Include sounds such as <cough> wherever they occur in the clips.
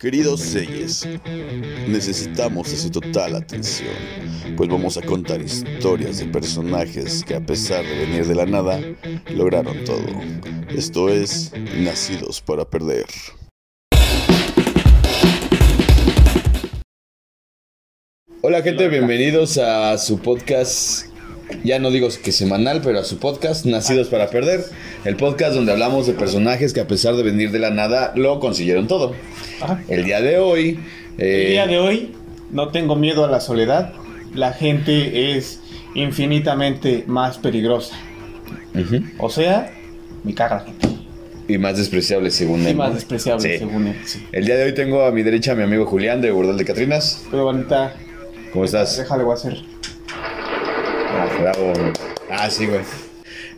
Queridos Seyes, necesitamos de su total atención, pues vamos a contar historias de personajes que a pesar de venir de la nada, lograron todo. Esto es Nacidos para Perder. Hola gente, bienvenidos a su podcast ya no digo que semanal, pero a su podcast, Nacidos para Perder. El podcast donde hablamos de personajes que a pesar de venir de la nada, lo consiguieron todo. El día de hoy... Eh, el día de hoy no tengo miedo a la soledad. La gente es infinitamente más peligrosa. O sea, mi caga gente. Y más despreciable según él. Y más despreciable según él, El día de hoy tengo a mi derecha a mi amigo Julián de Bordal de Catrinas. Pero bonita. ¿Cómo estás? Déjale, voy a hacer. Bravo. Ah, sí, güey.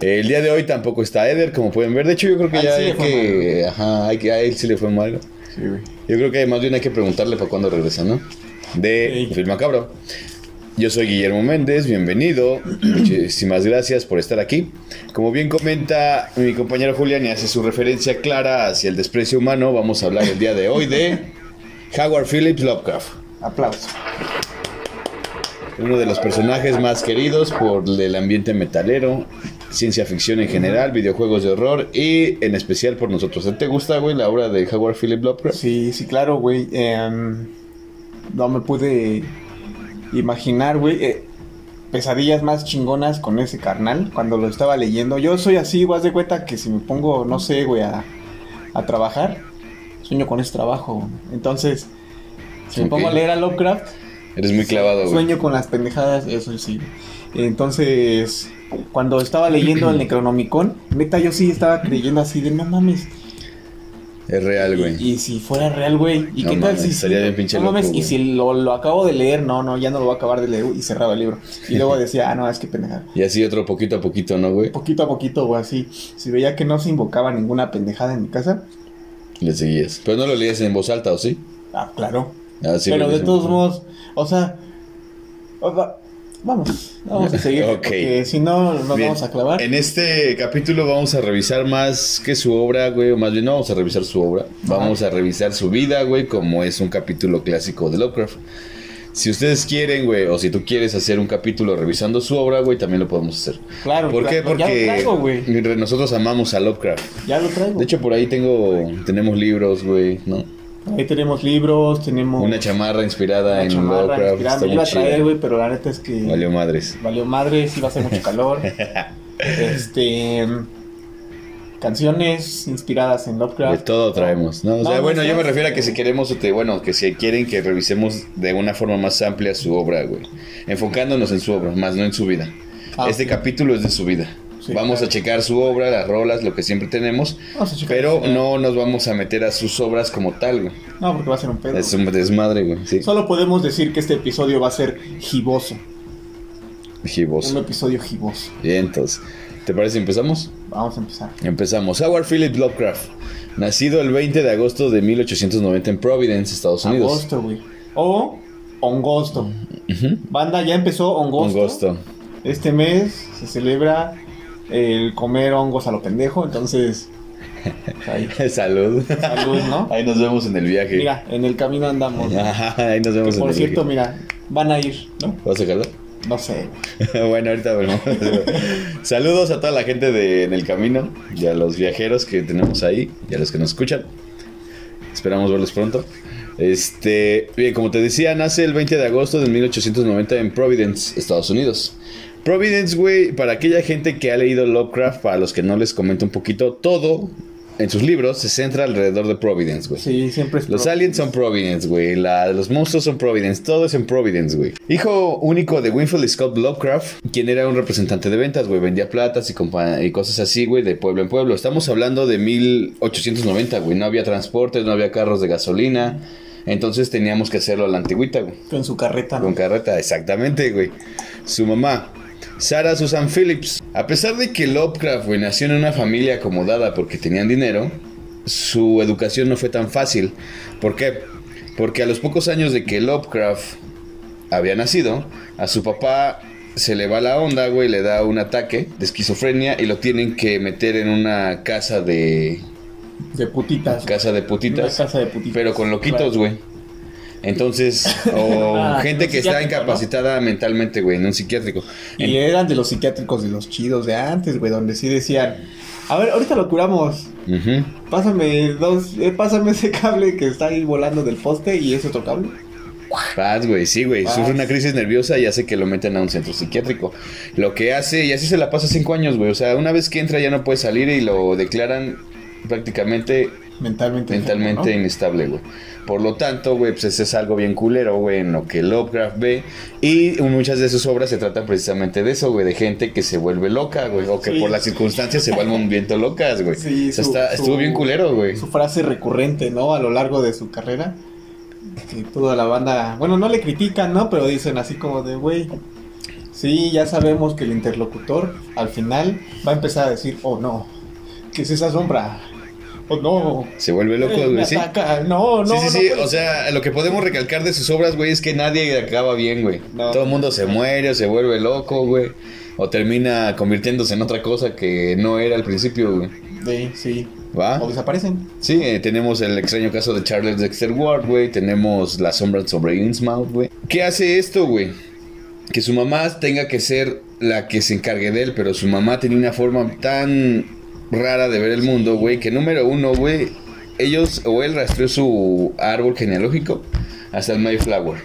El día de hoy tampoco está Eder, como pueden ver. De hecho, yo creo que ya hay que. Ajá, hay que, a él sí le fue mal. Sí, güey. Yo creo que más bien hay que preguntarle para cuándo regresa, ¿no? De sí. Film Macabro. Yo soy Guillermo Méndez, bienvenido. <clears throat> Muchísimas gracias por estar aquí. Como bien comenta mi compañero Julián y hace su referencia clara hacia el desprecio humano, vamos a hablar el día de hoy de Howard Phillips Lovecraft. Aplausos uno de los personajes más queridos por el ambiente metalero, ciencia ficción en general, videojuegos de horror y en especial por nosotros. ¿Te gusta, güey, la obra de Howard Philip Lovecraft? Sí, sí, claro, güey. Em, no me pude imaginar, güey. Eh, pesadillas más chingonas con ese carnal cuando lo estaba leyendo. Yo soy así, güey, de cuenta que si me pongo, no sé, güey, a, a trabajar, sueño con ese trabajo. Entonces, si me pongo a leer a Lovecraft Eres muy clavado, güey. Sueño con las pendejadas, eso sí. Entonces, cuando estaba leyendo el Necronomicon, neta, yo sí estaba creyendo así de no mames. Es real, güey. Y, si fuera real, güey. ¿Y qué tal si.? Estaría bien pinche no mames, y si lo, acabo de leer, no, no, ya no lo voy a acabar de leer y cerraba el libro. Y luego <laughs> decía, ah, no, es que pendejada. Y así otro poquito a poquito, ¿no, güey? Poquito a poquito, güey, así. Si veía que no se invocaba ninguna pendejada en mi casa. Le seguías. Pero no lo leías en voz alta, ¿o sí? Ah, claro. Ah, Pero de todos modos, o sea, vamos, vamos a <laughs> seguir. Porque si no, nos vamos a clavar. En este capítulo vamos a revisar más que su obra, güey, o más bien no vamos a revisar su obra. Vamos a revisar su vida, güey, como es un capítulo clásico de Lovecraft. Si ustedes quieren, güey, o si tú quieres hacer un capítulo revisando su obra, güey, también lo podemos hacer. Claro, ¿Por qué? Porque nosotros amamos a Lovecraft. Ya lo traigo. De hecho, por ahí tengo, tenemos libros, güey, ¿no? Ahí tenemos libros, tenemos... Una chamarra inspirada en Lovecraft. Está me iba a traer, güey, pero la neta es que... Valió madres. Valió madres, iba a hacer mucho calor. <laughs> este... Canciones inspiradas en Lovecraft. De todo traemos, ¿no? O sea, bueno, yo me refiero a que si queremos, bueno, que si quieren que revisemos de una forma más amplia su obra, güey. Enfocándonos en su obra, más no en su vida. Ah, este capítulo es de su vida vamos a checar su obra, las rolas, lo que siempre tenemos. pero no nos vamos a meter a sus obras como tal, güey. No, porque va a ser un pedo. Es un desmadre, güey. Solo podemos decir que este episodio va a ser giboso. Giboso. Un episodio giboso. Bien, entonces. ¿Te parece empezamos? Vamos a empezar. Empezamos. Howard Philip Lovecraft. Nacido el 20 de agosto de 1890 en Providence, Estados Unidos. Agosto, güey. O Ongosto. Banda ya empezó Ongosto. Ongosto. Este mes se celebra el comer hongos a lo pendejo, entonces... <laughs> Salud. Salud, ¿no? Ahí nos vemos en el viaje. Mira, en el camino andamos. <laughs> ahí nos vemos en Por cierto, mira, van a ir, ¿no? ¿Vas a sacarlo? No sé. <laughs> bueno, ahorita vemos. Saludos a toda la gente de En el Camino y a los viajeros que tenemos ahí y a los que nos escuchan. Esperamos verlos pronto. Este, bien, como te decía, nace el 20 de agosto de 1890 en Providence, Estados Unidos. Providence, güey, para aquella gente que ha leído Lovecraft, para los que no les comento un poquito, todo en sus libros se centra alrededor de Providence, güey. Sí, siempre es Los aliens son Providence, güey. los monstruos son Providence. Todo es en Providence, güey. Hijo único de Winfield Scott Lovecraft, quien era un representante de ventas, güey. Vendía platas y, y cosas así, güey, de pueblo en pueblo. Estamos hablando de 1890, güey. No había transportes, no había carros de gasolina. Entonces teníamos que hacerlo a la antigüita, güey. Con su carreta. Con carreta, exactamente, güey. Su mamá, Sarah Susan Phillips. A pesar de que Lovecraft nació en una familia acomodada porque tenían dinero, su educación no fue tan fácil. ¿Por qué? Porque a los pocos años de que Lovecraft había nacido, a su papá se le va la onda, güey, le da un ataque de esquizofrenia y lo tienen que meter en una casa de De putitas. Casa de putitas. Una casa de putitas. Pero con loquitos, güey. Entonces, <laughs> o Ah, gente que está incapacitada mentalmente, güey, en un psiquiátrico. Y eran de los psiquiátricos de los chidos de antes, güey, donde sí decían, a ver, ahorita lo curamos, pásame dos, eh, pásame ese cable que está ahí volando del poste y ese otro cable. Paz, güey, sí, güey. Sufre una crisis nerviosa y hace que lo metan a un centro psiquiátrico. Lo que hace, y así se la pasa cinco años, güey. O sea, una vez que entra ya no puede salir y lo declaran prácticamente Mentalmente. mentalmente enfermo, inestable, güey. Por lo tanto, güey, pues ese es algo bien culero, güey, en lo que Lovecraft ve. Y muchas de sus obras se tratan precisamente de eso, güey, de gente que se vuelve loca, güey, o que Sí. por las circunstancias se vuelven viento locas, güey. Sí, o sea, su- está- su- estuvo bien culero, güey. Su frase recurrente, ¿no? A lo largo de su carrera. Que toda la banda, bueno, no le critican, ¿no? Pero dicen así como de, güey, sí, ya sabemos que el interlocutor al final va a empezar a decir, oh no, ¿qué es esa sombra? Oh no, Se vuelve loco, eh, güey, sí. No, no, sí, sí, no sí. o sea, lo que podemos recalcar de sus obras, güey, es que nadie acaba bien, güey. No. Todo el mundo se muere o se vuelve loco, güey. O termina convirtiéndose en otra cosa que no era al principio, güey. Sí, sí. ¿Va? O desaparecen. Sí, eh, tenemos el extraño caso de Charles Dexter Ward, güey. Tenemos la sombra sobre Innsmouth, güey. ¿Qué hace esto, güey? Que su mamá tenga que ser la que se encargue de él, pero su mamá tenía una forma tan rara de ver el mundo, güey, que número uno, güey, ellos o él rastreó su árbol genealógico hasta el Mayflower.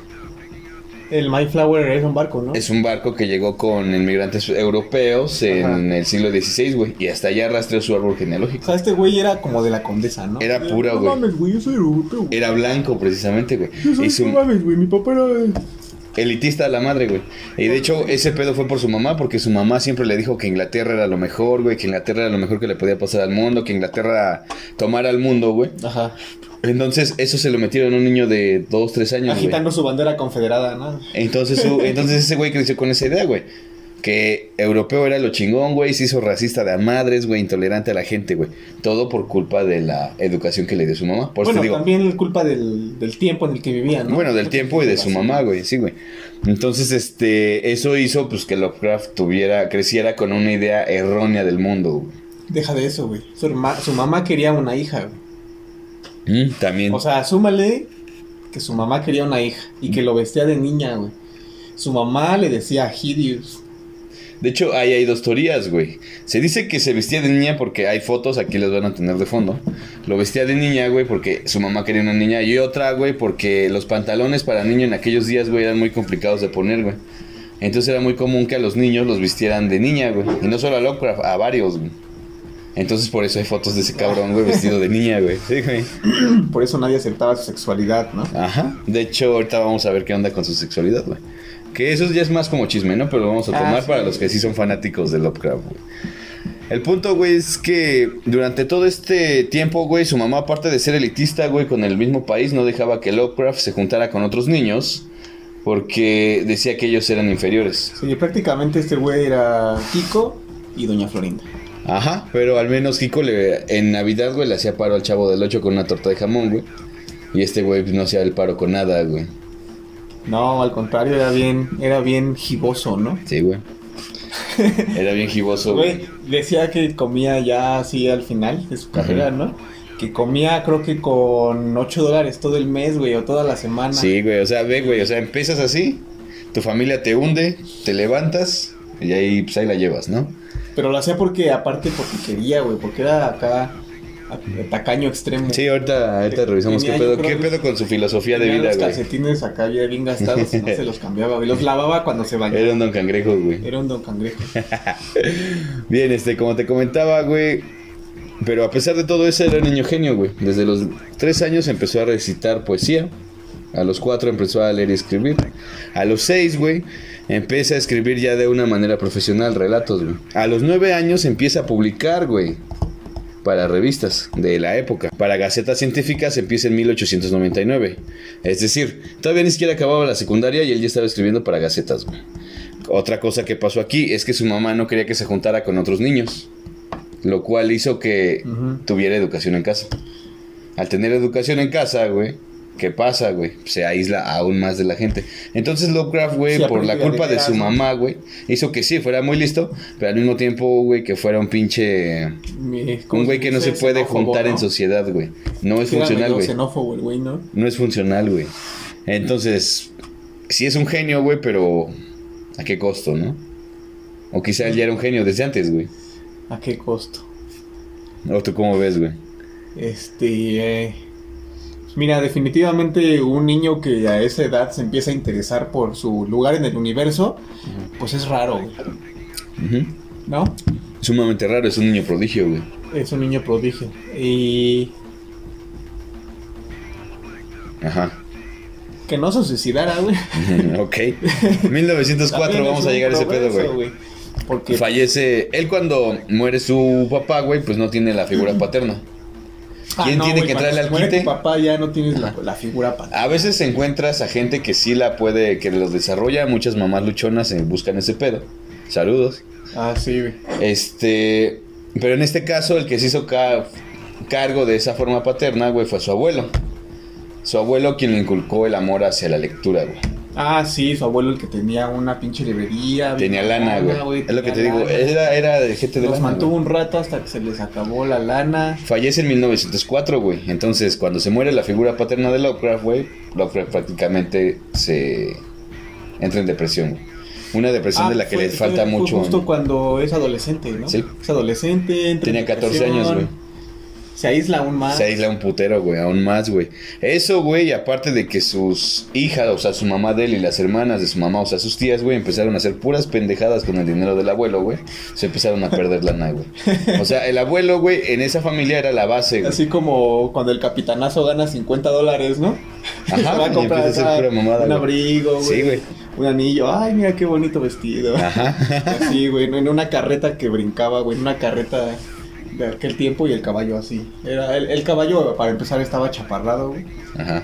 El Mayflower es un barco, ¿no? Es un barco que llegó con inmigrantes europeos en Ajá. el siglo XVI, güey, y hasta allá rastreó su árbol O genealógico. sea, este güey era como de la condesa, ¿no? Era pura, no güey. mames, güey, yo soy europeo. güey. Era blanco, precisamente, güey. Yo soy, Y su, no mames, güey, mi papá era... elitista a la madre, güey. Y de hecho, ese pedo fue por su mamá, porque su mamá siempre le dijo que Inglaterra era lo mejor, güey, que Inglaterra era lo mejor que le podía pasar al mundo, que Inglaterra tomara al mundo, güey. Ajá. Entonces, eso se lo metieron a un niño de 2, 3 años, güey. Agitando su bandera confederada, ¿no? Entonces, su- entonces ese güey creció con esa idea, güey. Que europeo era lo chingón, güey. Se hizo racista de a madres, güey. Intolerante a la gente, güey. Todo por culpa de la educación que le dio su mamá. Por bueno, te digo. también culpa del, del tiempo en el que vivían, ¿no? Bueno, del tiempo y de su mamá, güey, sí, güey. Entonces, este, eso hizo pues que Lovecraft tuviera, creciera con una idea errónea del mundo, güey. Deja de eso, güey. Su mamá quería una hija, güey. Mm, también. O sea, súmale que su mamá quería una hija y que lo vestía de niña, güey. Su mamá le decía Hideous. De hecho, ahí hay dos teorías, güey. Se dice que se vestía de niña porque hay fotos, aquí las van a tener de fondo. Lo vestía de niña, güey, porque su mamá quería una niña. Y otra, güey, porque los pantalones para niño en aquellos días, güey, eran muy complicados de poner, güey. Entonces era muy común que a los niños los vistieran de niña, güey. Y no solo a Lovecraft, a varios, güey. Entonces por eso hay fotos de ese cabrón, güey, vestido de niña, güey. Sí, güey. Por eso nadie aceptaba su sexualidad, ¿no? Ajá. De hecho, ahorita vamos a ver qué onda con su sexualidad, güey. Que eso ya es más como chisme, ¿no? Pero lo vamos a Ah, tomar sí. para los que sí son fanáticos de Lovecraft, güey. El punto, güey, es que durante todo este tiempo, güey, su mamá, aparte de ser elitista, güey, con el mismo país, no dejaba que Lovecraft se juntara con otros niños porque decía que ellos eran inferiores. Sí, prácticamente este güey era Kiko y Doña Florinda. Ajá, pero al menos Kiko le, en Navidad, güey, le hacía paro al chavo del 8 con una torta de jamón, güey. Y este güey pues, no hacía el paro con nada, güey. No, al contrario, era bien, era bien giboso, ¿no? Sí, güey. Era bien giboso, güey. Decía que comía ya así al final de su carrera, ¿no? Que comía creo que con 8 dólares todo el mes, güey, o toda la semana. Sí, güey, o sea, ve, güey, o sea, empiezas así, tu familia te hunde, te levantas y ahí, pues ahí la llevas, ¿no? Pero lo hacía porque, aparte, porque quería, güey, porque era acá tacaño extremo. Sí, ahorita, ahorita revisamos qué Tenía, pedo, qué pedo con su filosofía de vida, los güey. calcetines acá ya bien gastados y no se los cambiaba, güey. Los <laughs> lavaba cuando se bañaba. Era un don cangrejo, güey. Era un don cangrejo. <laughs> Bien, este, como te comentaba, güey. Pero a pesar de todo eso, era un niño genio, güey. Desde los tres años empezó a recitar poesía. A los cuatro empezó a leer y escribir. A los seis, güey, empieza a escribir ya de una manera profesional relatos, güey. A los nueve años empieza a publicar, güey. Para revistas de la época. Para gacetas científicas empieza en 1899. Es decir, todavía ni siquiera acababa la secundaria y él ya estaba escribiendo para gacetas, güey. Otra cosa que pasó aquí es que su mamá no quería que se juntara con otros niños. Lo cual hizo que tuviera educación en casa. Al tener educación en casa, güey, ¿Qué pasa, güey? Se aísla aún más de la gente. Entonces Lovecraft, güey, por la culpa de su mamá, güey, hizo que sí, fuera muy listo, pero al mismo tiempo, güey, que fuera un pinche... Un güey que no se puede juntar en sociedad, güey. No es funcional, güey. ¿no? No es funcional, güey. Entonces, sí es un genio, güey, pero ¿a qué costo, no? O quizá él ya era un genio desde antes, güey. ¿A qué costo? ¿O tú cómo ves, güey? Este... Eh Mira, definitivamente un niño que a esa edad se empieza a interesar por su lugar en el universo, pues es raro, güey. ¿No? Sumamente raro, es un niño prodigio, güey. Es un niño prodigio. Y. Ajá. Que no se suicidara, güey. <laughs> ok. 1904, vamos a llegar a ese pedo, güey. Porque fallece. Él cuando muere su papá, güey, pues no tiene la figura <clears throat> paterna. Ah, ¿Quién tiene que traerle al quite? papá ya no tienes la, figura. A veces encuentras a gente que sí la puede, que los desarrolla. Muchas mamás luchonas se buscan ese pedo. Saludos. Ah, sí, güey. Este. Pero en este caso, el que se hizo cargo de esa forma paterna, güey, fue su abuelo. Su abuelo quien le inculcó el amor hacia la lectura, güey. Ah, sí, su abuelo el que tenía una pinche librería. Tenía lana, güey. Es lo que te digo, era, era de gente de Los mantuvo un rato hasta que se les acabó la lana. Fallece en 1904, güey. Entonces, cuando se muere la figura paterna de Lovecraft, güey, Lovecraft prácticamente se entra en depresión, güey. Una depresión ah, de la que le falta mucho. Justo cuando es adolescente, ¿no? Sí. Es adolescente. Tenía 14 años, güey. Se aísla aún más. Se aísla un putero, güey, aún más, güey. Eso, güey, aparte de que sus hijas, o sea, su mamá de él y las hermanas de su mamá, o sea, sus tías, güey, empezaron a hacer puras pendejadas con el dinero del abuelo, güey. Se empezaron a perder lana, güey. O sea, el abuelo, güey, en esa familia era la base, güey. Así como cuando el capitanazo gana 50 dólares, ¿no? Ajá, <laughs> va a comprar un abrigo, güey. Sí, güey. Un anillo, ay, mira qué bonito vestido. Ajá. <laughs> Así, güey, en una carreta que brincaba, güey, en una carreta de aquel tiempo y el caballo así. Era el, caballo, para empezar, estaba chaparrado, güey. Ajá.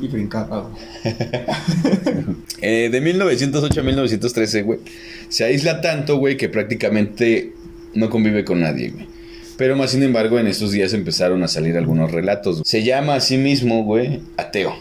Y brincaba, <laughs> eh, de 1908 a 1913, güey. Se aísla tanto, güey, que prácticamente no convive con nadie, güey. Pero más sin embargo, en estos días empezaron a salir algunos relatos. Se llama a sí mismo, güey, ateo.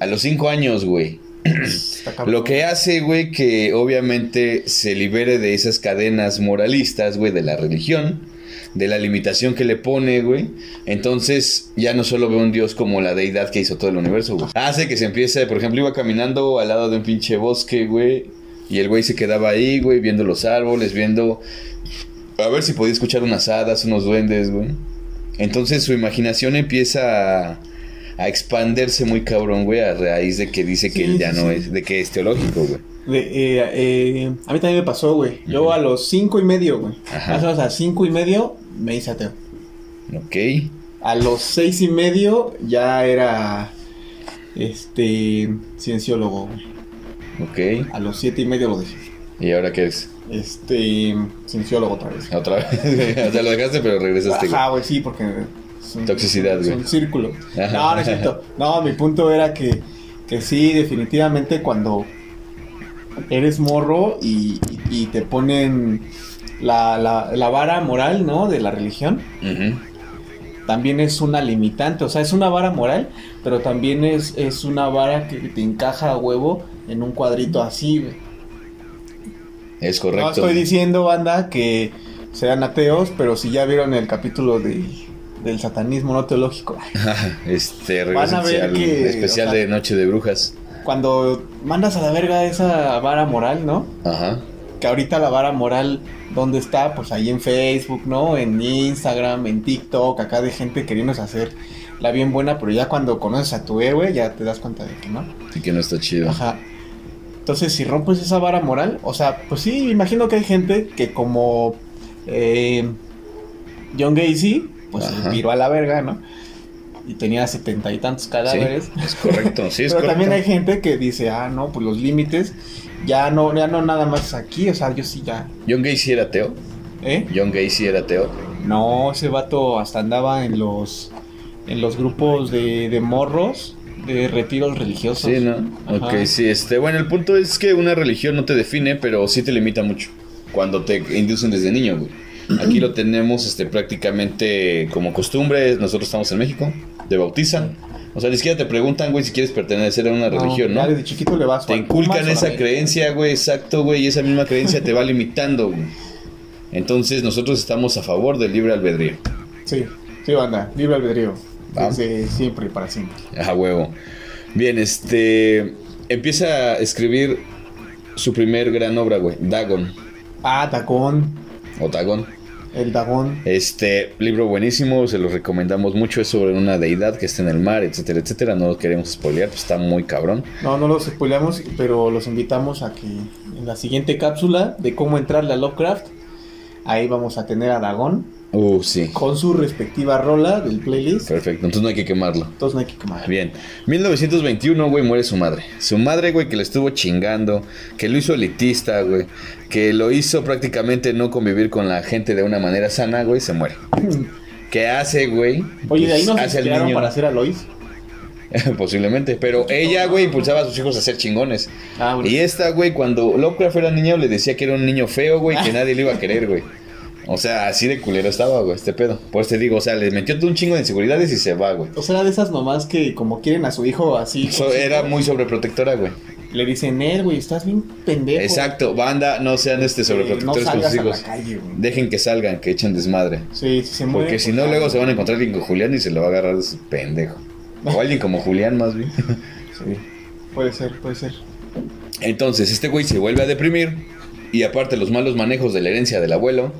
A los cinco años, güey. <clears throat> Lo que hace, güey, que obviamente se libere de esas cadenas moralistas, güey, de la religión de la limitación que le pone, güey. Entonces ya no solo ve un dios como la deidad que hizo todo el universo, güey. Hace que se empiece, por ejemplo, iba caminando al lado de un pinche bosque, güey. Y el güey se quedaba ahí, güey, viendo los árboles, viendo... A ver si podía escuchar unas hadas, unos duendes, güey. Entonces su imaginación empieza a, a expandirse muy cabrón, güey, a raíz de que dice que él ya no es, de que es teológico, güey. Eh, eh, a mí también me pasó, güey. Yo a los cinco y medio, güey. Más o a cinco y medio me hice ateo. Ok. A los seis y medio ya era este cienciólogo, güey. Ok. A los siete y medio lo dejé. ¿Y ahora qué es? Este cienciólogo otra vez. Otra vez. <laughs> ya lo dejaste, pero regresaste. Ajá, güey, sí, porque Toxicidad, güey. Es un círculo. No, no es cierto. No, mi punto era que, que sí, definitivamente cuando eres morro y, te ponen la, la, vara moral, ¿no? De la religión. También es una limitante, o sea, es una vara moral, pero también es, es una vara que te encaja a huevo en un cuadrito así, güey. Es correcto. No estoy diciendo, banda, que sean ateos, pero si ya vieron el capítulo de, del satanismo no teológico. <laughs> este, Van a ver que, especial de Noche de Brujas cuando mandas a la verga esa vara moral, ¿no? Ajá. Que ahorita la vara moral, ¿dónde está? Pues ahí en Facebook, ¿no? En Instagram, en TikTok, acá de gente queriendo hacer la bien buena, pero ya cuando conoces a tu héroe ya te das cuenta de que no. Y que no está chido. Ajá. Entonces, si rompes esa vara moral, o sea, pues sí, imagino que hay gente que como eh, John Gacy, pues viró a la verga, ¿no? y tenía setenta y tantos cadáveres. es correcto, sí, es <laughs> Pero también hay gente que dice, ah, no, pues los límites, ya no, ya no nada más aquí, o sea, yo sí ya. ¿John Gacy era ateo? ¿Eh? ¿John Gacy era ateo? No, ese vato hasta andaba en los, en los grupos de, de morros de retiros religiosos. Sí, ¿no? Ok, sí, este, bueno, el punto es que una religión no te define, pero sí te limita mucho cuando te inducen desde niño, güey. Aquí lo tenemos este, prácticamente como costumbre. Nosotros estamos en México, te bautizan, O sea, ni siquiera te preguntan, güey, si quieres pertenecer a una religión, ¿no? desde chiquito le vas Te inculcan esa creencia, güey, exacto, güey, y esa misma creencia te va limitando, güey. Entonces, nosotros estamos a favor del libre albedrío. Sí, sí, banda, libre albedrío. Desde siempre y para siempre. A huevo. Bien, este. Empieza a escribir su primer gran obra, güey, Dagon. Ah, Dagon. O Dagon. El Dagón. Este libro buenísimo, se lo recomendamos mucho. Es sobre una deidad que está en el mar, etcétera, etcétera. No lo queremos spoilear, pues está muy cabrón. No, no los spoileamos, pero los invitamos a que en la siguiente cápsula de cómo entrarle a Lovecraft, ahí vamos a tener a Dagón Uh, sí. Con su respectiva rola del playlist. Perfecto, entonces no hay que quemarlo. Entonces no hay que quemarlo. Bien. 1921, güey, muere su madre. Su madre, güey, que le estuvo chingando, que lo hizo elitista, güey, que lo hizo prácticamente no convivir con la gente de una manera sana, güey, se muere. <laughs> ¿Qué hace, güey? Oye, de ahí no se niño... para hacer a Lois. <laughs> Posiblemente, pero ella, güey, impulsaba a sus hijos a ser chingones. Ah, y esta, güey, cuando Lovecraft era niño, le decía que era un niño feo, güey, que <laughs> nadie le iba a querer, güey. O sea, así de culero estaba, güey, este pedo. Por eso te digo, o sea, le metió un chingo de inseguridades y se va, güey. O sea, era de esas mamás que como quieren a su hijo así. era muy sobreprotectora, güey. Le dicen, él, güey, estás bien pendejo. Exacto, banda, no sean este sobreprotectores con sus hijos. Dejen que salgan, que echen desmadre. Sí, sí se muere. Porque si no, luego se van a encontrar alguien con Julián y se lo va a agarrar de pendejo. O alguien como Julián, más bien. <laughs> sí, puede ser, puede ser. Entonces, este güey se vuelve a deprimir. Y aparte, los malos manejos de la herencia del abuelo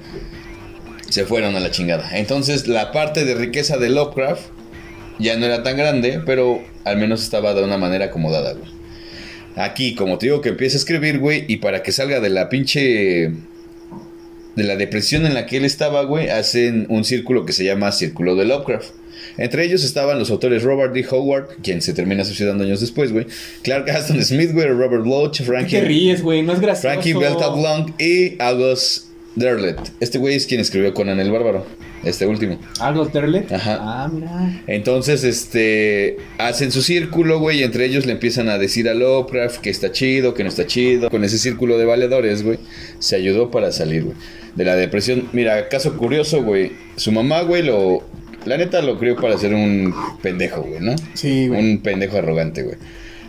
se fueron a la chingada. Entonces la parte de riqueza de Lovecraft ya no era tan grande, pero al menos estaba de una manera acomodada. Aquí, como te digo, que empieza a escribir, güey, y para que salga de la pinche... De la depresión en la que él estaba, güey, hacen un círculo que se llama Círculo de Lovecraft. Entre ellos estaban los autores Robert D. Howard, quien se termina suicidando años después, güey. Clark Aston Smith, güey, Robert Loach, Frankie... ¿Qué ríes, güey? No es gracioso. Frankie y August Derlet. Este güey es quien escribió Conan el Bárbaro. Este último. ¿Algo Derlet? Ajá. Ah, mira. Entonces, este. Hacen su círculo, güey. Y entre ellos le empiezan a decir a Lovecraft que está chido, que no está chido. Con ese círculo de valedores, güey. Se ayudó para salir, güey. De la depresión. Mira, caso curioso, güey. Su mamá, güey, lo. La neta lo crió para ser un pendejo, güey, ¿no? Sí, güey. Un pendejo arrogante, güey.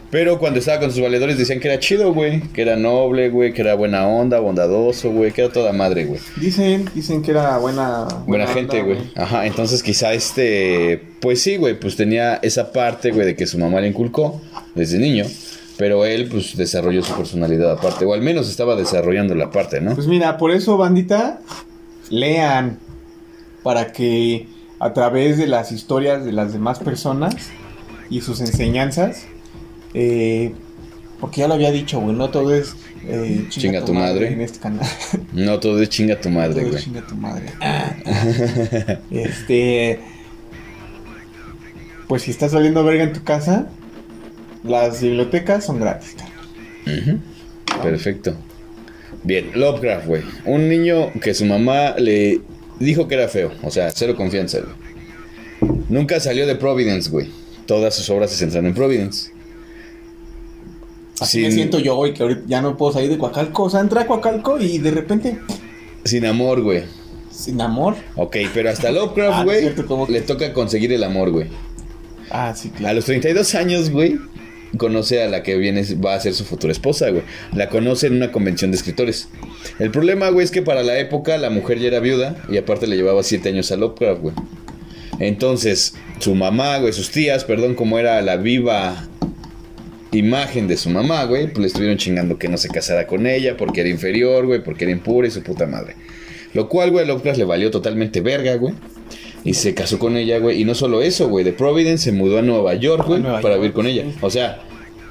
Pero cuando estaba con sus valedores decían que era chido, güey. Que era noble, güey. Que era buena onda, bondadoso, güey. Que era toda madre, güey. Dicen, dicen que era buena... Buena, gente, güey. Ajá, entonces quizá este... Pues sí, güey. Pues tenía esa parte, güey, de que su mamá le inculcó desde niño. Pero él, pues, desarrolló su personalidad aparte. O al menos estaba desarrollando la parte, ¿no? Pues mira, por eso, bandita, lean. Para que a través de las historias de las demás personas y sus enseñanzas eh, porque ya lo había dicho, güey, no todo es eh, chinga, tu madre, en este canal. <laughs> No todo es chinga tu madre, güey. Chinga tu madre. <laughs> este. Pues si estás saliendo verga en tu casa, las bibliotecas son gratis, Perfecto. Bien, Lovecraft, güey. Un niño que su mamá le dijo que era feo. O sea, cero confianza, güey. Nunca salió de Providence, güey. Todas sus obras se centran en Providence. Así me siento yo, güey, que ahorita ya no puedo salir de Coacalco. O sea, entré a Coacalco y de repente. Sin amor, güey. Sin amor. Ok, pero hasta Lovecraft, <laughs> ah, güey, le toca conseguir el amor, güey. Ah, sí, claro. A los 32 años, güey, conoce a la que viene, va a ser su futura esposa, güey. La conoce en una convención de escritores. El problema, güey, es que para la época la mujer ya era viuda y aparte le llevaba 7 años a Lovecraft, güey. Entonces, su mamá, güey, sus tías, perdón, como era la viva imagen de su mamá, güey, pues le estuvieron chingando que no se casara con ella porque era inferior, güey, porque era impura y su puta madre. Lo cual, güey, a Lovecraft le valió totalmente verga, güey. Y se casó con ella, güey. Y no solo eso, güey. De Providence se mudó a Nueva York, güey, para vivir con ella. O sea,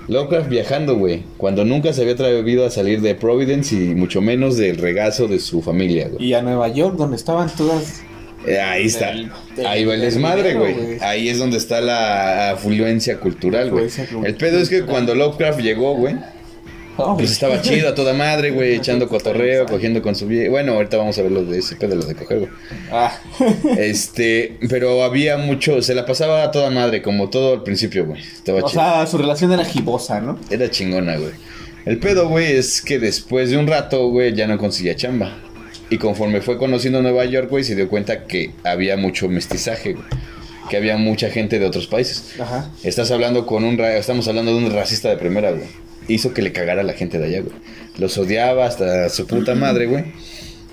Lovecraft viajando, güey. Cuando nunca se había atrevido a salir de Providence y mucho menos del regazo de su familia, güey. Y a Nueva York, donde estaban todas eh, ahí está. ahí va el desmadre, güey. Ahí es donde está la afluencia cultural, güey. El pedo es que cuando Lovecraft llegó, güey. Pues estaba chido a toda madre, güey, <laughs> echando cotorreo, cogiendo con su vieja. Bueno, ahorita vamos a ver los de ese pedo, los de coger, güey. Ah. <laughs> Este, pero había mucho, se la pasaba a toda madre, como todo al principio, güey. o sea, su relación era gibosa, ¿no? Era chingona, güey. El pedo, güey, es que después de un rato, güey, ya no conseguía chamba. Y conforme fue conociendo Nueva York, güey, se dio cuenta que había mucho mestizaje, güey. que había mucha gente de otros países. Ajá. Estás hablando con un, estamos hablando de un racista de primera, güey. Hizo que le cagara a la gente de allá, güey. Los odiaba hasta su puta madre, güey.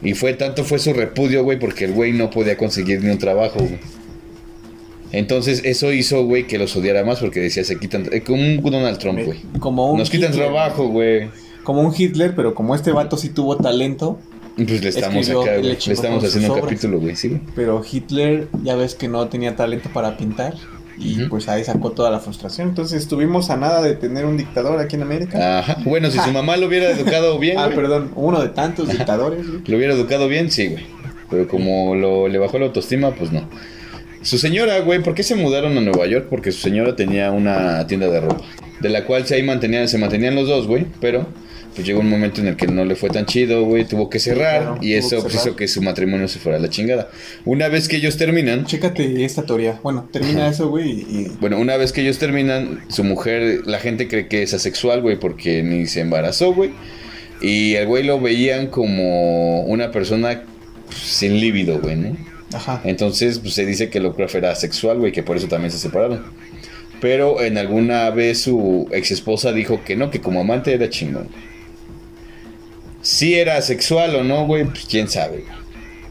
Y fue tanto fue su repudio, güey, porque el güey no podía conseguir ni un trabajo, güey. Entonces, eso hizo, güey, que los odiara más porque decía, se quitan. Eh, como un Donald Trump, güey. Como un Nos quitan trabajo, güey. Como un Hitler, pero como este vato sí tuvo talento. Pues le estamos acá, güey. Le, estamos haciendo un capítulo, güey, sí, Pero Hitler, ya ves que no tenía talento para pintar. Y pues ahí sacó toda la frustración. Entonces estuvimos a nada de tener un dictador aquí en América. Ajá. Bueno, si su <laughs> mamá lo hubiera educado bien. ah, perdón, uno de tantos dictadores. Lo hubiera educado bien, sí, güey. Pero como lo, le bajó la autoestima, pues no. Su señora, güey, ¿por qué se mudaron a Nueva York? Porque su señora tenía una tienda de ropa. De la cual se ahí mantenían, se mantenían los dos, güey. Pero pues llegó un momento en el que no le fue tan chido, güey, tuvo que cerrar y eso pues, hizo que su matrimonio se fuera a la chingada. Una vez que ellos terminan... Chécate esta teoría. Bueno, termina eso, güey, y... Bueno, una vez que ellos terminan, su mujer, la gente cree que es asexual, güey, porque ni se embarazó, güey. Y el güey lo veían como una persona sin líbido, güey, ¿no? Ajá. Entonces, pues se dice que lo era asexual, güey, que por eso también se separaron. Pero en alguna vez su ex esposa dijo que no, que como amante era chingón. Si era sexual o no, güey, pues quién sabe,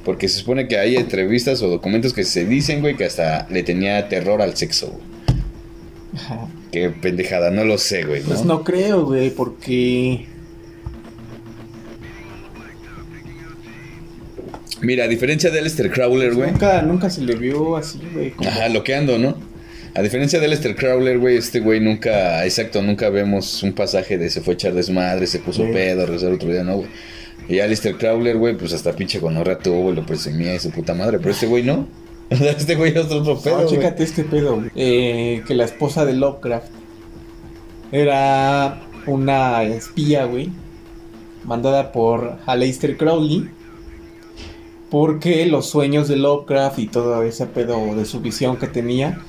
Porque se supone que hay entrevistas o documentos que se dicen, güey, que hasta le tenía terror al sexo, güey. Qué pendejada, no lo sé, güey. Pues no creo, güey, porque. Mira, a diferencia de Lester Crowler, güey. nunca, nunca se le vio así, güey. Ajá, loqueando, ¿no? A diferencia de Lester Crowler, güey, este güey nunca, exacto, nunca vemos un pasaje de se fue a echar desmadre, se puso pedo, rezar otro día, no, güey. Y a Lester Crowler, güey, pues hasta pinche con horra tuvo, lo presumía y su puta madre, pero este güey no. <laughs> este güey es otro pedo. No, chécate este pedo, güey. Eh, que la esposa de Lovecraft era una espía, güey, mandada por Aleister Crowley porque los sueños de Lovecraft y todo ese pedo de su visión que tenía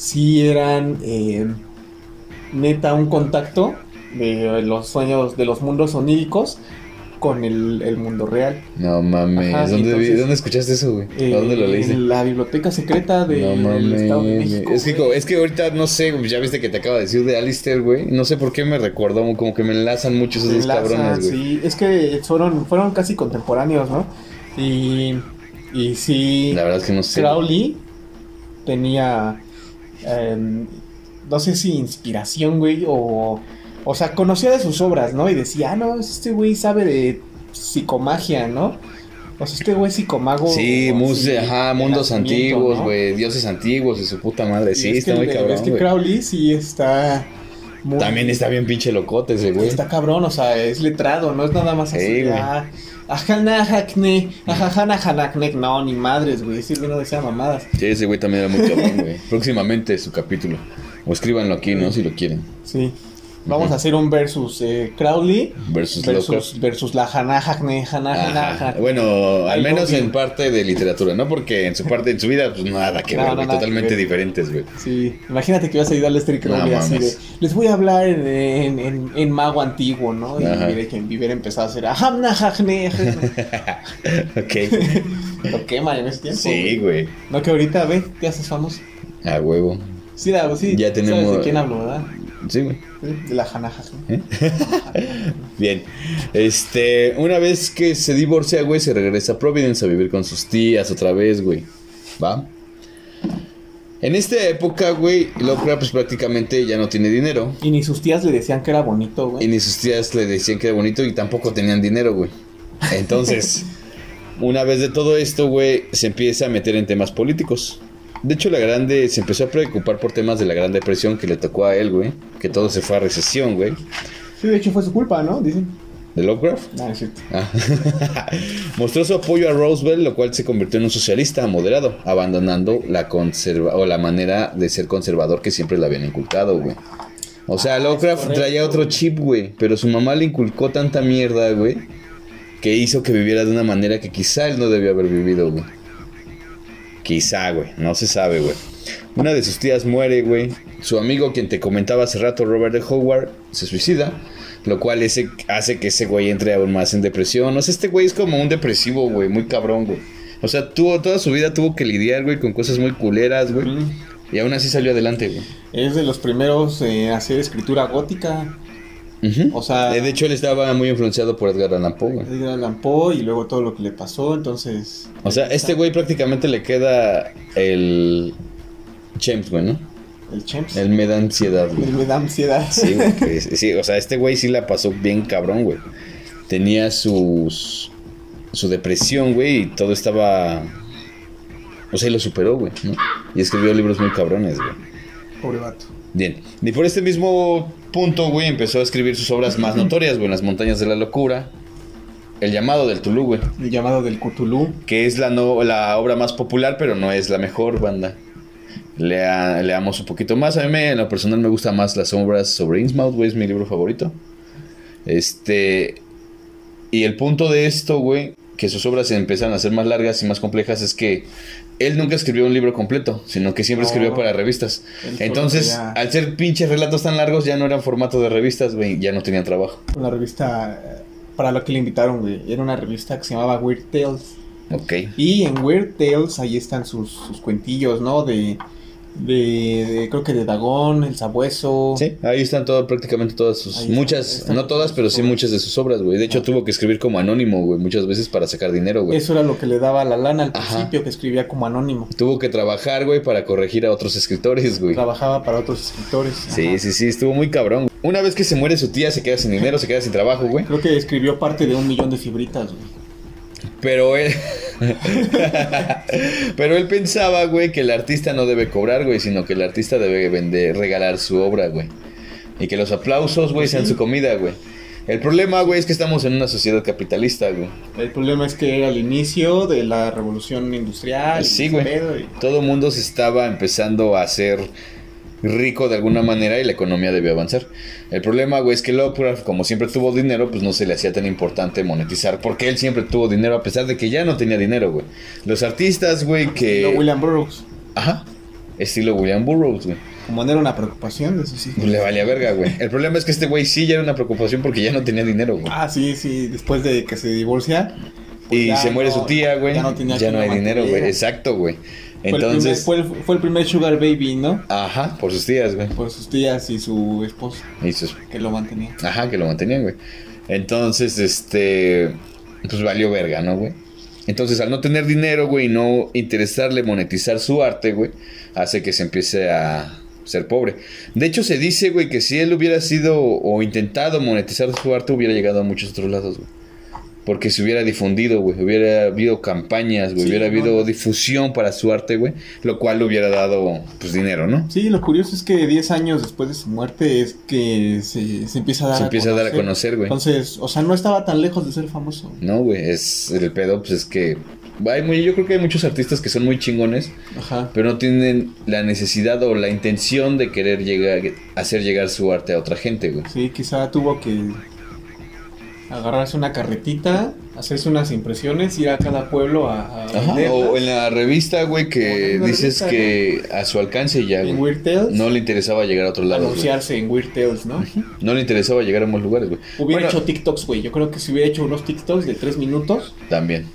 sí eran eh, neta un contacto de los sueños de los mundos oníricos con el, mundo real. No mames, ¿Dónde, escuchaste eso, güey? ¿Dónde lo leíste? En la biblioteca secreta de, del Estado de México. Es que, es que ahorita no sé, ya viste que te acabo de decir de Alistair, güey. No sé por qué me recordó, como que me enlazan mucho esos dos cabrones, güey. Sí, es que fueron, fueron casi contemporáneos, ¿no? Y, y sí. La verdad es que no sé. Crowley tenía Em, no sé si inspiración, güey, o... O sea, conocía de sus obras, ¿no? Y decía, ah, no, este güey sabe de psicomagia, ¿no? O sea, este güey es psicomago. Sí, ajá, mundos antiguos, güey, dioses antiguos y su puta madre. Sí, está muy cabrón. Es que Crowley sí está. También está bien pinche locote ese güey. Está cabrón, o sea, es letrado, no es nada más así. Ah, Ajana Hackney, Ajana Hanaknek, no, ni madres, güey. Güey no decía mamadas. Sí, ese güey también era muy cabrón, güey. Próximamente su capítulo. O escríbanlo aquí, ¿no? Si lo quieren. Sí. Vamos a hacer un versus eh, Crowley versus, versus, versus la Hanahakne, Bueno, al menos en parte de literatura, ¿no? Porque en su parte, en su vida, pues nada que <laughs> ver, totalmente diferentes, güey. Sí, imagínate que vas a ir a Lester Crowley así de, les voy a hablar en, en, en, mago antiguo, ¿no? Y mire que en Viver empezó a hacer Ahamnahakne. <laughs> ok. <laughs> Lo en ese tiempo. Sí, güey. No, que ahorita, ve, te haces famoso. A huevo. Sí, sí. Ya tenemos. ¿Sabes de quién hablo, verdad? Sí, güey. De la janaja. ¿Eh? <laughs> Bien. Este, una vez que se divorcia, güey, se regresa a Providence a vivir con sus tías otra vez, güey. ¿Va? En esta época, güey, Lovecraft pues prácticamente ya no tiene dinero. Y ni sus tías le decían que era bonito, güey. Y ni sus tías le decían que era bonito y tampoco tenían dinero, güey. Entonces, <laughs> una vez de todo esto, güey, se empieza a meter en temas políticos. De hecho, la Grande se empezó a preocupar por temas de la Gran Depresión que le tocó a él, güey. Que todo se fue a recesión, güey. Sí, de hecho fue su culpa, ¿no? Dicen. ¿De Lovecraft? No, es cierto. Ah. <laughs> Mostró su apoyo a Roosevelt, lo cual se convirtió en un socialista moderado, abandonando la conserva o la manera de ser conservador que siempre le habían inculcado, güey. O sea, ah, Lovecraft traía otro chip, güey, pero su mamá le inculcó tanta mierda, güey, que hizo que viviera de una manera que quizá él no debió haber vivido, güey. Quizá, güey. No se sabe, güey. Una de sus tías muere, güey. Su amigo, quien te comentaba hace rato, Robert de Howard, se suicida. Lo cual hace que ese güey entre aún más en depresión. No sé, este güey es como un depresivo, güey. Muy cabrón, güey. O sea, tuvo toda su vida tuvo que lidiar, güey, con cosas muy culeras, güey. Y aún así salió adelante, güey. Es de los primeros en hacer escritura gótica. O sea, de hecho él estaba muy influenciado por Edgar Allan Poe, güey. Edgar Allan Poe y luego todo lo que le pasó, entonces. O sea, este güey prácticamente le queda el James, güey, ¿no? El James. El me da ansiedad, güey. El me da ansiedad. Sí, güey. sí, o sea, este güey sí la pasó bien cabrón, güey. Tenía sus su depresión, güey, y todo estaba o sea, y lo superó, güey, ¿no? Y escribió libros muy cabrones, güey. Pobre vato. Bien. Y por este mismo punto, güey, empezó a escribir sus obras más notorias, güey, Las montañas de la locura, El llamado del Tulú, güey. El llamado del Cthulhu. Que es la, no, la obra más popular, pero no es la mejor banda. Lea, leamos un poquito más. A mí, me, en lo personal, me gustan más las obras sobre Innsmouth, güey, es mi libro favorito. Este. Y el punto de esto, güey, que sus obras se empiezan a ser más largas y más complejas, es que él nunca escribió un libro completo, sino que siempre escribió para revistas. Entonces, al ser pinches relatos tan largos, ya no eran formato de revistas, güey, ya no tenían trabajo. Una revista, eh, para lo que le invitaron, güey, era una revista que se llamaba Weird Tales. Ok. Y en Weird Tales ahí están sus, sus cuentillos, ¿no? De de, creo que de Dagón, El Sabueso. Sí, ahí están todo, prácticamente todas sus, muchas, no todas, pero sí muchas de sus obras, güey. De hecho, tuvo que escribir como anónimo, güey, muchas veces para sacar dinero, güey. Eso era lo que le daba la lana al principio, que escribía como anónimo. Tuvo que trabajar, güey, para corregir a otros escritores, güey. Trabajaba para otros escritores. Sí, sí, sí, estuvo muy cabrón. Una vez que se muere su tía, se queda sin dinero, se queda sin trabajo, güey. Creo que escribió parte de un millón de fibritas, güey. Pero él. <laughs> Pero él pensaba, güey, que el artista no debe cobrar, güey, sino que el artista debe vender, regalar su obra, güey. Y que los aplausos, güey, sean su comida, güey. El problema, güey, es que estamos en una sociedad capitalista, güey. El problema es que era el inicio de la revolución industrial. Sí, güey. Todo el mundo se estaba empezando a hacer rico de alguna manera y la economía debió avanzar. El problema, güey, es que Lovecraft, como siempre tuvo dinero, pues no se le hacía tan importante monetizar, porque él siempre tuvo dinero a pesar de que ya no tenía dinero, güey. Los artistas, güey, que... Estilo William Burroughs. Ajá. Estilo William Burroughs, güey. Como no era una preocupación de sus hijos. Le valía verga, güey. El problema es que este güey sí ya era una preocupación porque ya no tenía dinero, güey. Ah, sí, sí. Después de que se divorcia. y pues se muere su tía, güey. Ya no, tenía ya no hay dinero, güey. Exacto, güey. Entonces. Fue el, primer, fue, el, primer Sugar Baby, ¿no? Ajá, por sus tías, güey. Por sus tías y su esposa. Y sus... Que lo mantenían. Ajá, que lo mantenían, güey. Entonces, este. Pues valió verga, ¿no, güey? Entonces, al no tener dinero, güey, y no interesarle monetizar su arte, güey, hace que se empiece a ser pobre. De hecho, se dice, güey, que si él hubiera sido o intentado monetizar su arte, hubiera llegado a muchos otros lados, güey. Porque se hubiera difundido, güey. Hubiera habido campañas, güey. hubiera habido difusión para su arte, güey. Lo cual le hubiera dado, pues, dinero, ¿no? Sí, lo curioso es que 10 años después de su muerte es que se, empieza a dar se empieza a, dar a conocer, güey. Entonces, o sea, no estaba tan lejos de ser famoso. No, güey. Es el pedo, pues es que. Hay muy, yo creo que hay muchos artistas que son muy chingones, Ajá. pero no tienen la necesidad o la intención de querer llegar, hacer llegar su arte a otra gente, güey. Sí, quizá tuvo que agarrarse una carretita, hacerse unas impresiones, ir a cada pueblo a, O en la revista, güey, que dices que a su alcance ya, En Weird Tales. No le interesaba llegar a otro lado. Anunciarse en Weird Tales, ¿no? No le interesaba llegar a más lugares, güey. Hubiera hecho TikToks, güey. Yo creo que si hubiera hecho unos TikToks de tres minutos. También.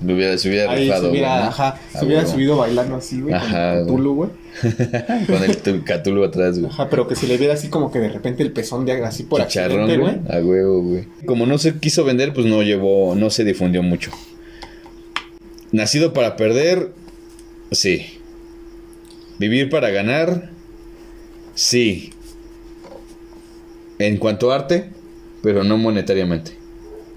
Me hubiera, se hubiera Ahí se hubiera, ajá, se hubiera subido bailando así, güey. Ajá. Con Cthulhu, güey. <laughs> con el Cthulhu atrás, güey. Ajá, pero que se le viera así como que de repente el pezón de así por accidente, güey. A huevo, güey. Como no se quiso vender, pues no llevó, no se difundió mucho. Nacido para perder, sí. Vivir para ganar, sí. En cuanto a arte, pero no monetariamente.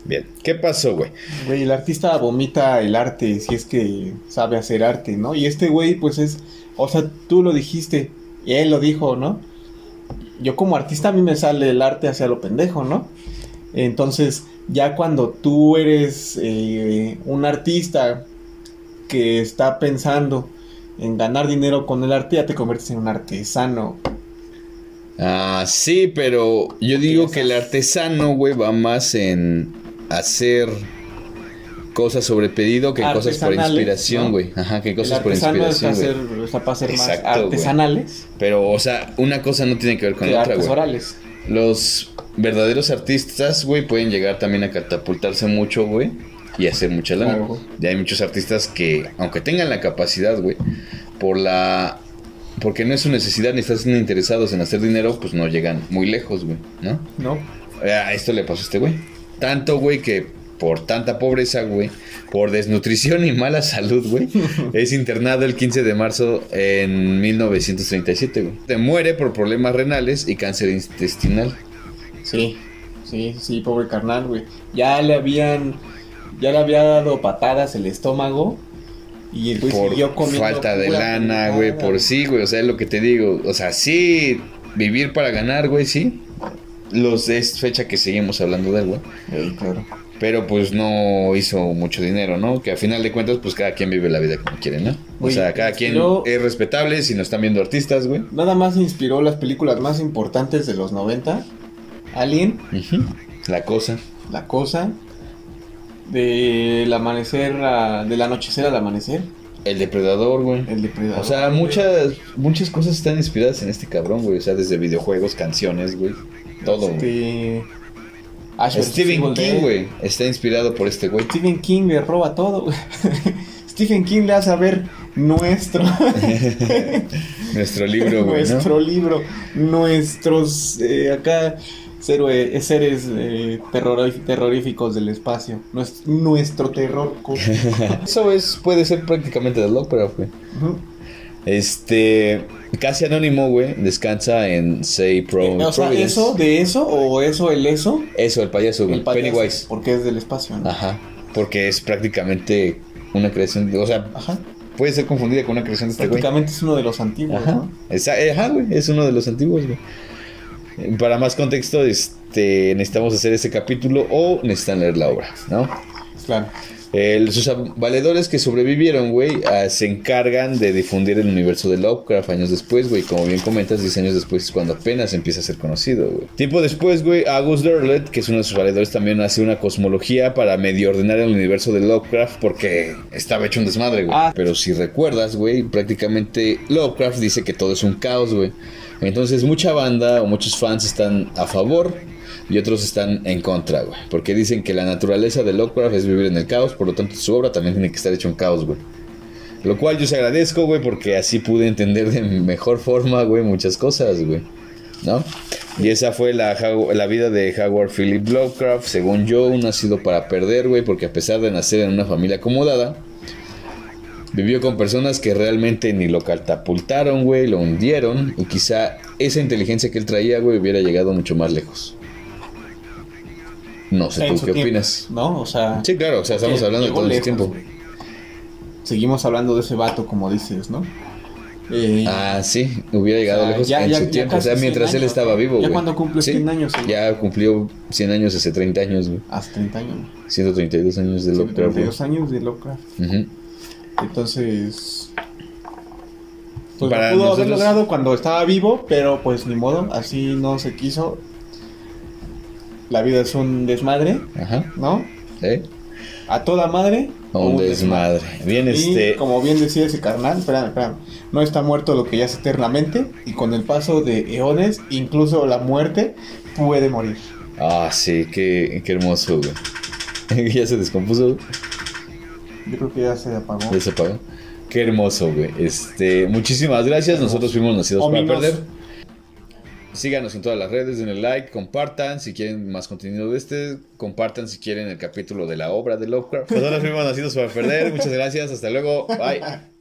Bien. ¿Qué pasó, güey? Güey, el artista vomita el arte si es que sabe hacer arte, ¿no? Y este güey, pues es. O sea, tú lo dijiste. Y él lo dijo, ¿no? Yo como artista a mí me sale el arte hacia lo pendejo, ¿no? Entonces, ya cuando tú eres eh, un artista que está pensando en ganar dinero con el arte, ya te conviertes en un artesano. Ah, sí, pero yo digo que el artesano, güey, va más en hacer cosas sobre pedido que cosas por inspiración, güey. Ajá, que cosas por inspiración. Hacer, para hacer más artesanales. Pero, o sea, una cosa no tiene que ver con la otra, güey. Los verdaderos artistas, güey, pueden llegar también a catapultarse mucho, güey. y hacer mucha lana. Y hay muchos artistas que, aunque tengan la capacidad, güey, por la porque no es su necesidad ni están interesados en hacer dinero, pues no llegan muy lejos, güey, ¿no? No. A esto le pasó a este güey. Tanto, güey, que por tanta pobreza, güey, por desnutrición y mala salud, güey, <laughs> es internado el 15 de marzo en 1937, güey. Se muere por problemas renales y cáncer intestinal. Sí, sí, sí, pobre carnal, güey. Ya le habían, ya le había dado patadas el estómago y el por falta de lana, güey, por sí, güey, o sea, es lo que te digo, o sea, sí, vivir para ganar, güey, sí. Los es fecha que seguimos hablando de él, güey. Sí, claro. Pero pues no hizo mucho dinero, ¿no? Que a final de cuentas, pues cada quien vive la vida como quiere, ¿no? O sea, cada quien es respetable si nos están viendo artistas, güey. Nada más inspiró las películas más importantes de los 90. Alien. La cosa. La cosa. Del amanecer, del anochecer al amanecer. El depredador, güey. El depredador. O sea, muchas, muchas cosas están inspiradas en este cabrón, güey. O sea, desde videojuegos, canciones, güey. Todo, este... Stephen King, güey. Está inspirado por este güey. Stephen King le roba todo, güey. <laughs> Stephen King le hace a ver nuestro. <laughs> nuestro libro, güey. Nuestro libro. Nuestros. Eh, acá. seres eh, terroríficos del espacio. Nuestro, terror. <laughs> Eso es, puede ser prácticamente de Lovecraft, güey. Este. Casi anónimo, güey. Descansa en Say Pro. O sea, ¿eso de eso o eso el eso? Eso, el payaso, güey. Pennywise. Porque es del espacio, ¿no? Ajá. Porque es prácticamente una creación. o sea, Ajá. puede ser confundida con una creación de este güey. Prácticamente es uno de los antiguos, Ajá. ¿no? Ajá, güey. Es uno de los antiguos, güey. Para más contexto, este, necesitamos hacer ese capítulo o necesitan leer la obra, ¿no? Claro sus valedores que sobrevivieron, güey, ah, se encargan de difundir el universo de Lovecraft años después, güey. Como bien comentas, 10 años después es cuando apenas empieza a ser conocido, güey. Tiempo después, güey, August Derlet, que es uno de sus valedores, también hace una cosmología para medio ordenar el universo de Lovecraft porque estaba hecho un desmadre, güey. Ah. Pero si recuerdas, güey, prácticamente Lovecraft dice que todo es un caos, güey. Entonces mucha banda o muchos fans están a favor y otros están en contra, güey. Porque dicen que la naturaleza de Lovecraft es vivir en el caos, por lo tanto su obra también tiene que estar hecho en caos, güey. Lo cual yo se agradezco, güey, porque así pude entender de mejor forma, güey, muchas cosas, güey. ¿No? Y esa fue la, la vida de Howard Philip Lovecraft, según yo, un nacido para perder, güey, porque a pesar de nacer en una familia acomodada, vivió con personas que realmente ni lo catapultaron, güey, lo hundieron, y quizá esa inteligencia que él traía, güey, hubiera llegado mucho más lejos. No sé tú qué opinas. ¿No? O sea. Sí, claro, o sea, estamos hablando de todo ese tiempo. Seguimos hablando de ese vato, como dices, ¿no? Eh, ah, sí, hubiera llegado lejos en su tiempo. O sea, mientras él estaba vivo. ¿Ya cuando cumplió 100 años? Ya cumplió 100 años hace 30 años, güey. Hace 30 años. 132 años de Lovecraft. 132 años de Lovecraft. Entonces. Pues Para pudo haber logrado cuando estaba vivo, pero pues ni modo, así no se quiso la vida es un desmadre, Ajá. ¿no? Sí. A toda madre. Un, un desmadre. Bien, este. Como bien decía ese carnal, espérame, espérame. No está muerto lo que ya es eternamente. Y con el paso de eones, incluso la muerte puede morir. Ah, sí, qué, qué hermoso, güey. <laughs> ya se descompuso. Yo creo que ya se apagó. Ya se apagó. Qué hermoso, güey. Este, muchísimas gracias. Nosotros fuimos nacidos para perder. Síganos en todas las redes, denle like, compartan si quieren más contenido de este, compartan si quieren el capítulo de la obra de Lovecraft. Nosotros fuimos nacidos para perder. Muchas gracias, hasta luego, bye. <laughs>